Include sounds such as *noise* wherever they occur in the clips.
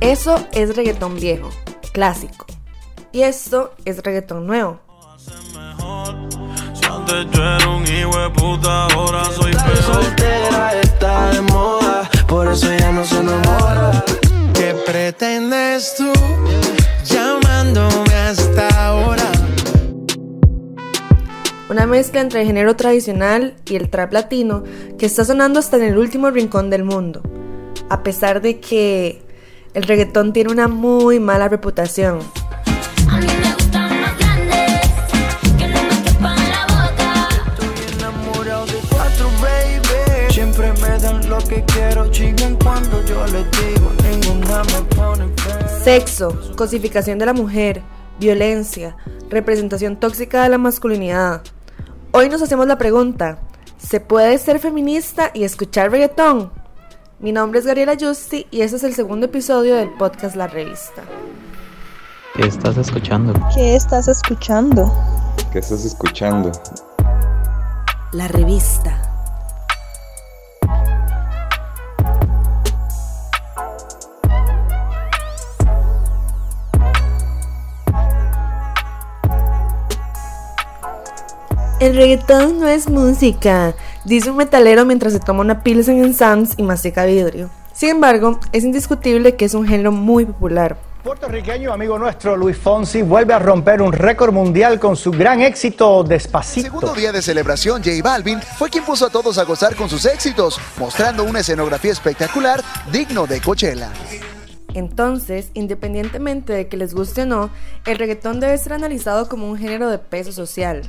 Eso es reggaetón viejo, clásico. Y esto es reggaetón nuevo. Mezcla entre el género tradicional y el trap latino que está sonando hasta en el último rincón del mundo. A pesar de que el reggaetón tiene una muy mala reputación. Sexo, cosificación de la mujer, violencia, representación tóxica de la masculinidad. Hoy nos hacemos la pregunta, ¿se puede ser feminista y escuchar reggaetón? Mi nombre es Gabriela Justi y este es el segundo episodio del podcast La Revista. ¿Qué estás escuchando? ¿Qué estás escuchando? ¿Qué estás escuchando? La Revista. El reggaetón no es música, dice un metalero mientras se toma una pilsen en Sam's y mastica vidrio. Sin embargo, es indiscutible que es un género muy popular. Puertorriqueño amigo nuestro Luis Fonsi vuelve a romper un récord mundial con su gran éxito Despacito. Segundo día de celebración, J Balvin fue quien puso a todos a gozar con sus éxitos, mostrando una escenografía espectacular digno de Coachella. Entonces, independientemente de que les guste o no, el reggaetón debe ser analizado como un género de peso social.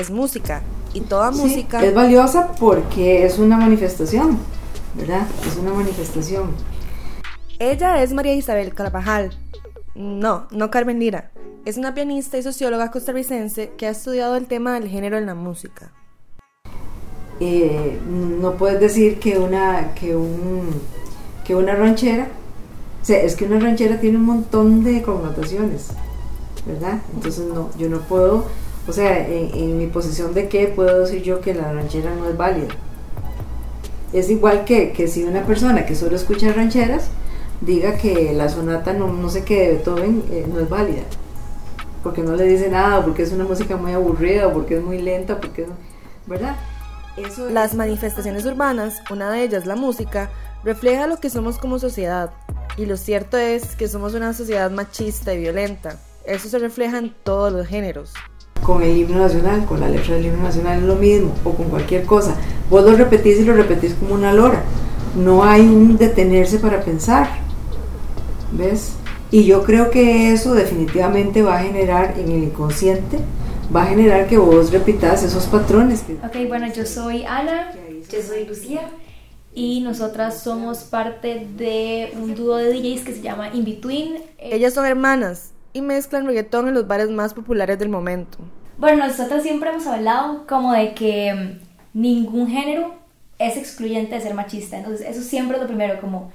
Es música, y toda Sí, música es valiosa porque es una manifestación, ¿verdad? Es una manifestación. Ella es María Isabel Carvajal. No, no Carmen Lira. Es una pianista y socióloga costarricense que ha estudiado el tema del género en la música. Eh, no puedes decir que una, que un, que una ranchera, o sea, es que una ranchera tiene un montón de connotaciones, ¿verdad? Entonces no, yo no puedo, o sea, en, en mi posición de qué puedo decir yo que la ranchera no es válida. Es igual que, que si una persona que solo escucha rancheras diga que la sonata no, no sé qué de Beethoven eh, no es válida. Porque no le dice nada, porque es una música muy aburrida, porque es muy lenta, porque es, ¿verdad? Eso Las manifestaciones urbanas, una de ellas la música, refleja lo que somos como sociedad. Y lo cierto es que somos una sociedad machista y violenta. Eso se refleja en todos los géneros. Con el himno nacional, con la letra del himno nacional es lo mismo, o con cualquier cosa. Vos lo repetís y lo repetís como una lora. No hay un detenerse para pensar. ¿Ves? Y yo creo que eso definitivamente va a generar en el inconsciente, va a generar que vos repitas esos patrones. que- Ok, bueno, yo soy Ana, yo soy Lucía y nosotras somos parte de un dúo de DJs que se llama In Between. Ellas son hermanas y mezclan reggaetón en los bares más populares del momento. Bueno, nosotras siempre hemos hablado como de que mm, ningún género es excluyente de ser machista. Entonces, eso siempre es lo primero, como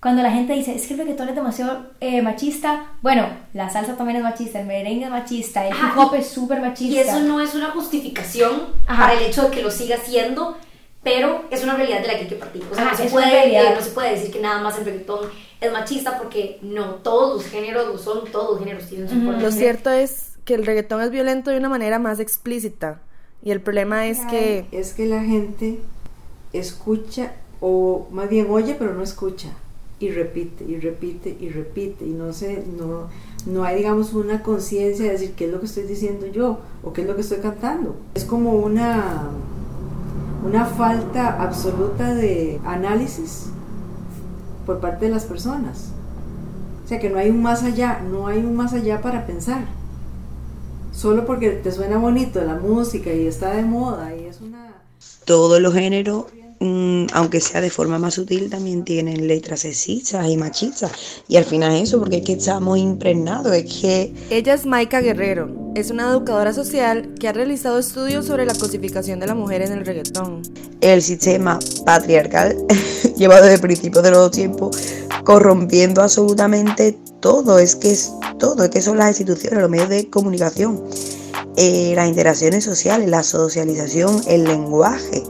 cuando la gente dice, es que el reggaetón es demasiado eh, machista, bueno, la salsa también es machista, el merengue es machista, el hip hop es súper machista. Y eso no es una justificación Ajá. para el hecho de que lo siga siendo, pero es una realidad de la que hay que partir. O sea, Ajá, no, se puede, eh, no se puede decir que nada más el reggaetón es machista porque no, todos los géneros lo son, todos los géneros tienen su forma. Lo cierto es que el reggaetón es violento de una manera más explícita. Y el problema es que Es que la gente escucha, o más bien oye, pero no escucha. Y repite, y repite, y repite. Y no se, no, no hay, digamos, una conciencia de decir qué es lo que estoy diciendo yo, o qué es lo que estoy cantando. Es como una, una falta absoluta de análisis por parte de las personas. O sea que no hay un más allá, no hay un más allá para pensar. Solo porque te suena bonito la música y está de moda y es una... Todos los géneros, mm, aunque sea de forma más sutil, también tienen letras sexistas y machistas. Y al final es eso, porque es que estamos impregnados, es que ella es Maika Guerrero. Es una educadora social que ha realizado estudios sobre la cosificación de la mujer en el reggaetón. el sistema patriarcal, *laughs* llevado desde el principio de los tiempos, corrompiendo absolutamente todo, es que es todo, es que son las instituciones, los medios de comunicación, eh, las interacciones sociales, la socialización, el lenguaje,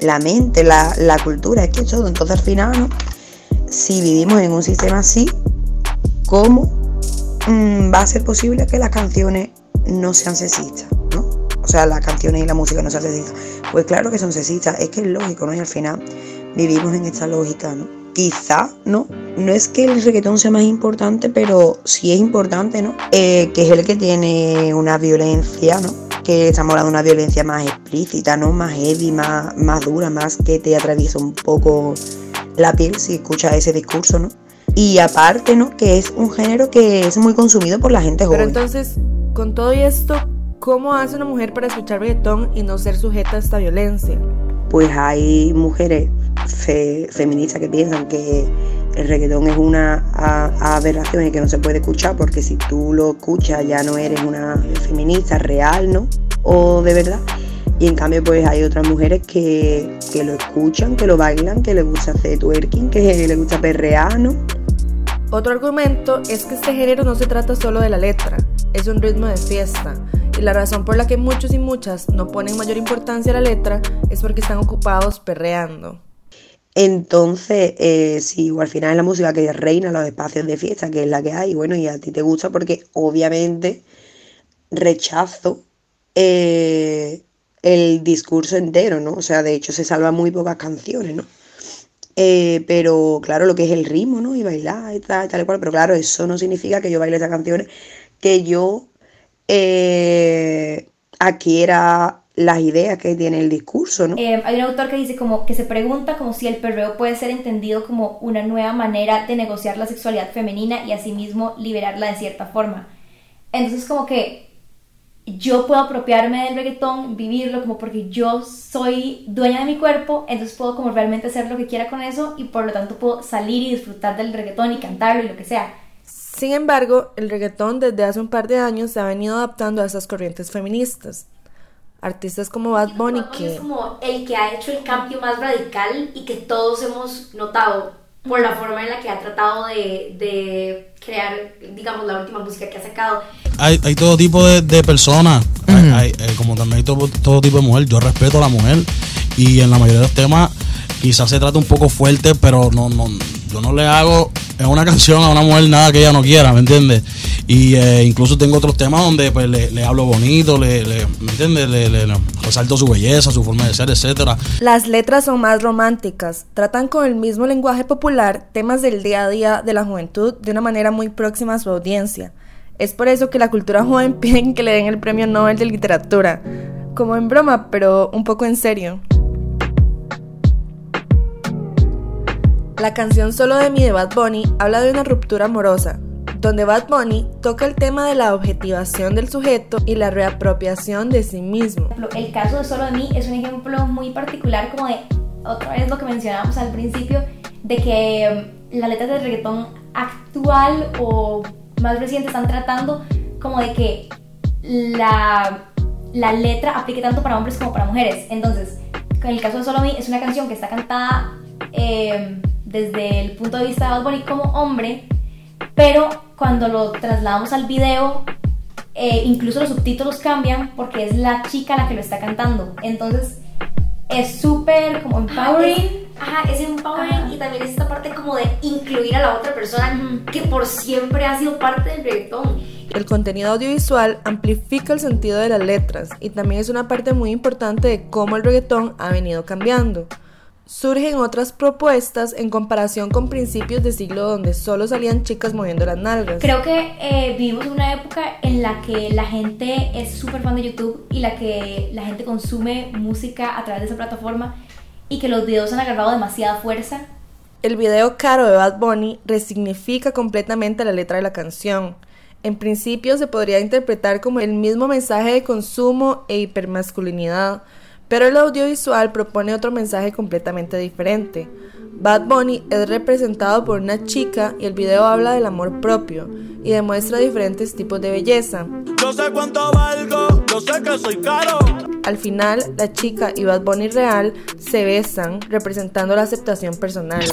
la mente, la, la cultura, es que todo. Entonces al final, ¿no? si vivimos en un sistema así, ¿cómo mm, va a ser posible que las canciones no sean sexistas? ¿no? O sea, las canciones y la música no sean sexistas. Pues claro que son sexistas, es que es lógico, ¿no? Y al final vivimos en esta lógica, ¿no? Quizá, ¿no? No es que el reggaetón sea más importante, pero sí es importante, ¿no? Eh, que es el que tiene una violencia, ¿no? Que estamos hablando de una violencia más explícita, ¿no? Más heavy, más, más dura, más que te atraviesa un poco la piel si escuchas ese discurso, ¿no? Y aparte, ¿no? Que es un género que es muy consumido por la gente Pero joven. entonces, con todo esto, ¿cómo hace una mujer para escuchar reggaetón y no ser sujeta a esta violencia? Pues hay mujeres fe- feministas que piensan que el reggaetón es una aberración y que no se puede escuchar porque si tú lo escuchas ya no eres una feminista real, ¿no? O de verdad. Y en cambio pues hay otras mujeres que, que lo escuchan, que lo bailan, que les gusta hacer twerking, que les gusta perrear, ¿no? Otro argumento es que este género no se trata solo de la letra, es un ritmo de fiesta. Y la razón por la que muchos y muchas no ponen mayor importancia a la letra es porque están ocupados perreando. Entonces, eh, si al final es la música que reina los espacios de fiesta, que es la que hay, bueno, y a ti te gusta porque obviamente rechazo eh, el discurso entero, ¿no? O sea, de hecho se salvan muy pocas canciones, ¿no? Eh, pero claro, lo que es el ritmo, ¿no? Y bailar y tal, y tal y cual. Pero claro, eso no significa que yo baile esas canciones, que yo eh, adquiera las ideas que tiene el discurso, ¿no? Eh, hay un autor que dice como que se pregunta como si el perreo puede ser entendido como una nueva manera de negociar la sexualidad femenina y asimismo liberarla de cierta forma. Entonces como que yo puedo apropiarme del reggaetón, vivirlo como porque yo soy dueña de mi cuerpo, entonces puedo como realmente hacer lo que quiera con eso y por lo tanto puedo salir y disfrutar del reggaetón y cantarlo y lo que sea. Sin embargo, el reggaetón desde hace un par de años se ha venido adaptando a esas corrientes feministas. Artistas como Bad Bunny que es como el que ha hecho el cambio más radical y que todos hemos notado por la forma en la que ha tratado de, de crear, digamos, la última música que ha sacado. Hay, hay todo tipo de, de personas, hay- hay, eh, como también hay todo, todo tipo de mujer. Yo respeto a la mujer y en la mayoría de los temas quizás se trata un poco fuerte, pero no, no, yo no le hago en una canción a una mujer nada que ella no quiera, ¿me entiendes? Y eh, incluso tengo otros temas donde pues le, hablo bonito, le, ¿me entiendes? Le, resalto su belleza, su forma de ser, etcétera. las letras son más románticas, tratan con el mismo lenguaje popular temas del día a día de la juventud de una manera muy próxima a su audiencia. Es por eso que la cultura joven *laughs* piden que le den el premio Nobel de Literatura, como en broma, pero un poco en serio. La canción Solo de mí de Bad Bunny habla de una ruptura amorosa, donde Bad Bunny toca el tema de la objetivación del sujeto y la reapropiación de sí mismo. el caso de Solo de mí es un ejemplo muy particular como de, otra vez lo que mencionábamos al principio, de que mm, las letras del reggaetón actual o más reciente están tratando como de que la, la letra aplique tanto para hombres como para mujeres. Entonces, en el caso de Solo de mí es una canción que está cantada eh, desde el punto de vista de Bad como hombre, pero cuando lo trasladamos al video eh, incluso los subtítulos cambian porque es la chica la que lo está cantando. Entonces es súper como empowering. Ajá, es empowering y también es esta parte como de incluir a la otra persona que por siempre ha sido parte del reggaetón. El contenido audiovisual amplifica el sentido de las letras y también es una parte muy importante de cómo el reggaetón ha venido cambiando. Surgen otras propuestas en comparación con principios de siglo donde solo salían chicas moviendo las nalgas. Creo que eh, vivimos una época en la que la gente es súper fan de YouTube y la que la gente consume música a través de esa plataforma y que los videos han agarrado demasiada fuerza. El video Caro de Bad Bunny resignifica completamente la letra de la canción. En principio se podría interpretar como el mismo mensaje de consumo e hipermasculinidad, pero el audiovisual propone otro mensaje completamente diferente. Bad Bunny es representado por una chica y el video habla del amor propio y demuestra diferentes tipos de belleza. Yo sé cuánto valgo, yo sé que soy caro. Al final, la chica y Bad Bunny real se besan, representando la aceptación personal.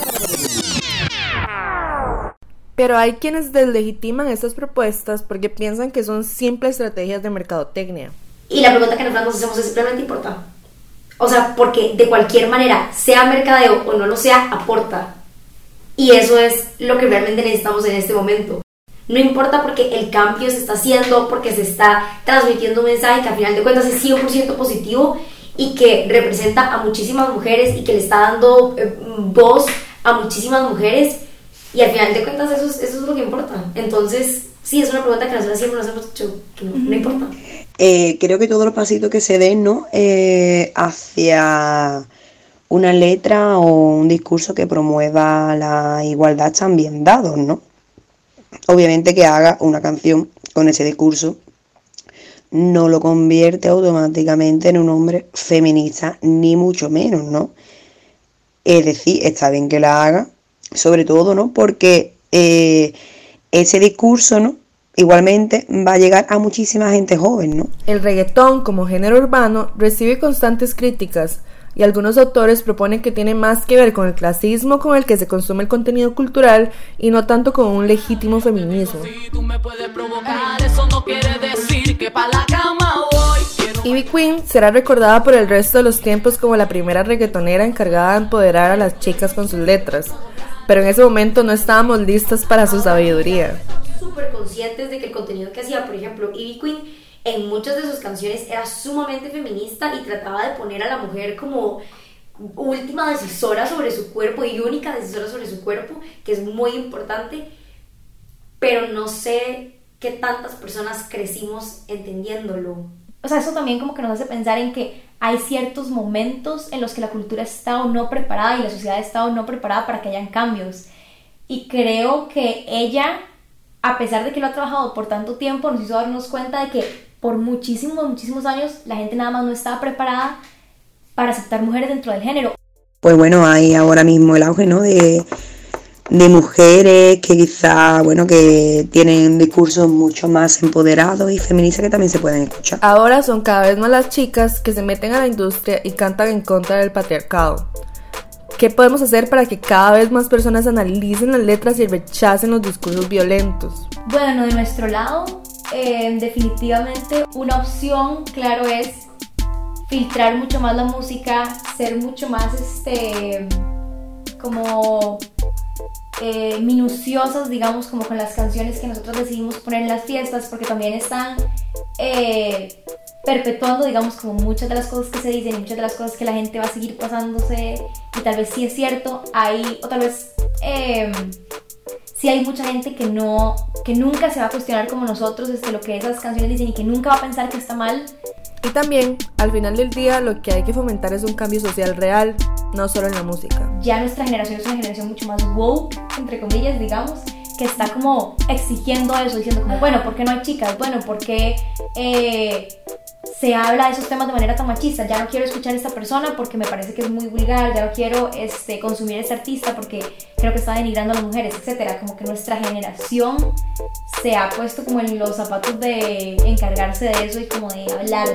Pero hay quienes deslegitiman estas propuestas porque piensan que son simples estrategias de mercadotecnia. Y la pregunta que nosotros nos hacemos es simplemente importa. O sea, porque de cualquier manera, sea mercadeo o no lo sea, aporta. Y eso es lo que realmente necesitamos en este momento. No importa porque el cambio se está haciendo, porque se está transmitiendo un mensaje que al final de cuentas es 100% positivo y que representa a muchísimas mujeres y que le está dando eh, voz a muchísimas mujeres. Y al final de cuentas eso es, eso es lo que importa. Entonces, sí, es una pregunta que nosotros siempre nos hemos dicho que no, no importa. Eh, creo que todos los pasitos que se den, ¿no? Eh, hacia una letra o un discurso que promueva la igualdad están bien dados, ¿no? Obviamente que haga una canción con ese discurso no lo convierte automáticamente en un hombre feminista, ni mucho menos, ¿no? Es decir, está bien que la haga, sobre todo, ¿no? Porque eh, ese discurso, ¿no? Igualmente va a llegar a muchísima gente joven, ¿no? El reggaetón como género urbano recibe constantes críticas y algunos autores proponen que tiene más que ver con el clasismo con el que se consume el contenido cultural y no tanto con un legítimo feminismo. Ivy Queen será recordada por el resto de los tiempos como la primera reggaetonera encargada de empoderar a las chicas con sus letras, pero en ese momento no estábamos listas para su sabiduría. Súper conscientes de que el contenido que hacía, por ejemplo, Ivy Queen en muchas de sus canciones era sumamente feminista y trataba de poner a la mujer como última decisora sobre su cuerpo y única decisora sobre su cuerpo, que es muy importante, pero no sé qué tantas personas crecimos entendiéndolo. O sea, eso también como que nos hace pensar en que hay ciertos momentos en los que la cultura está o no preparada y la sociedad está o no preparada para que hayan cambios. Y creo que ella, a pesar de que lo ha trabajado por tanto tiempo, nos hizo darnos cuenta de que por muchísimos, muchísimos años la gente nada más no estaba preparada para aceptar mujeres dentro del género. Pues bueno, hay ahora mismo el auge, ¿no? De, de mujeres que quizá, bueno, que tienen discursos mucho más empoderados y feministas que también se pueden escuchar. Ahora son cada vez más las chicas que se meten a la industria y cantan en contra del patriarcado. ¿Qué podemos hacer para que cada vez más personas analicen las letras y rechacen los discursos violentos? Bueno, de nuestro lado, eh, definitivamente una opción, claro, es filtrar mucho más la música, ser mucho más, este, como eh, minuciosas, digamos, como con las canciones que nosotros decidimos poner en las fiestas, porque también están eh, perpetuando, digamos, como muchas de las cosas que se dicen muchas de las cosas que la gente va a seguir pasándose, y tal vez sí es cierto, hay, o tal vez eh, sí hay mucha gente que no, que nunca se va a cuestionar como nosotros este, lo que esas canciones dicen y que nunca va a pensar que está mal. Y también, al final del día, lo que hay que fomentar es un cambio social real, no solo en la música. Ya nuestra generación es una generación mucho más woke, entre comillas, digamos, que está como exigiendo eso, diciendo como, bueno, ¿por qué no hay chicas? Bueno, ¿por qué eh, se habla de esos temas de manera tan machista? Ya no quiero escuchar a esta persona porque me parece que es muy vulgar, ya no quiero este, consumir a este artista porque creo que está denigrando a las mujeres, etcétera. Como que nuestra generación se ha puesto como en los zapatos de encargarse de eso y como de hablar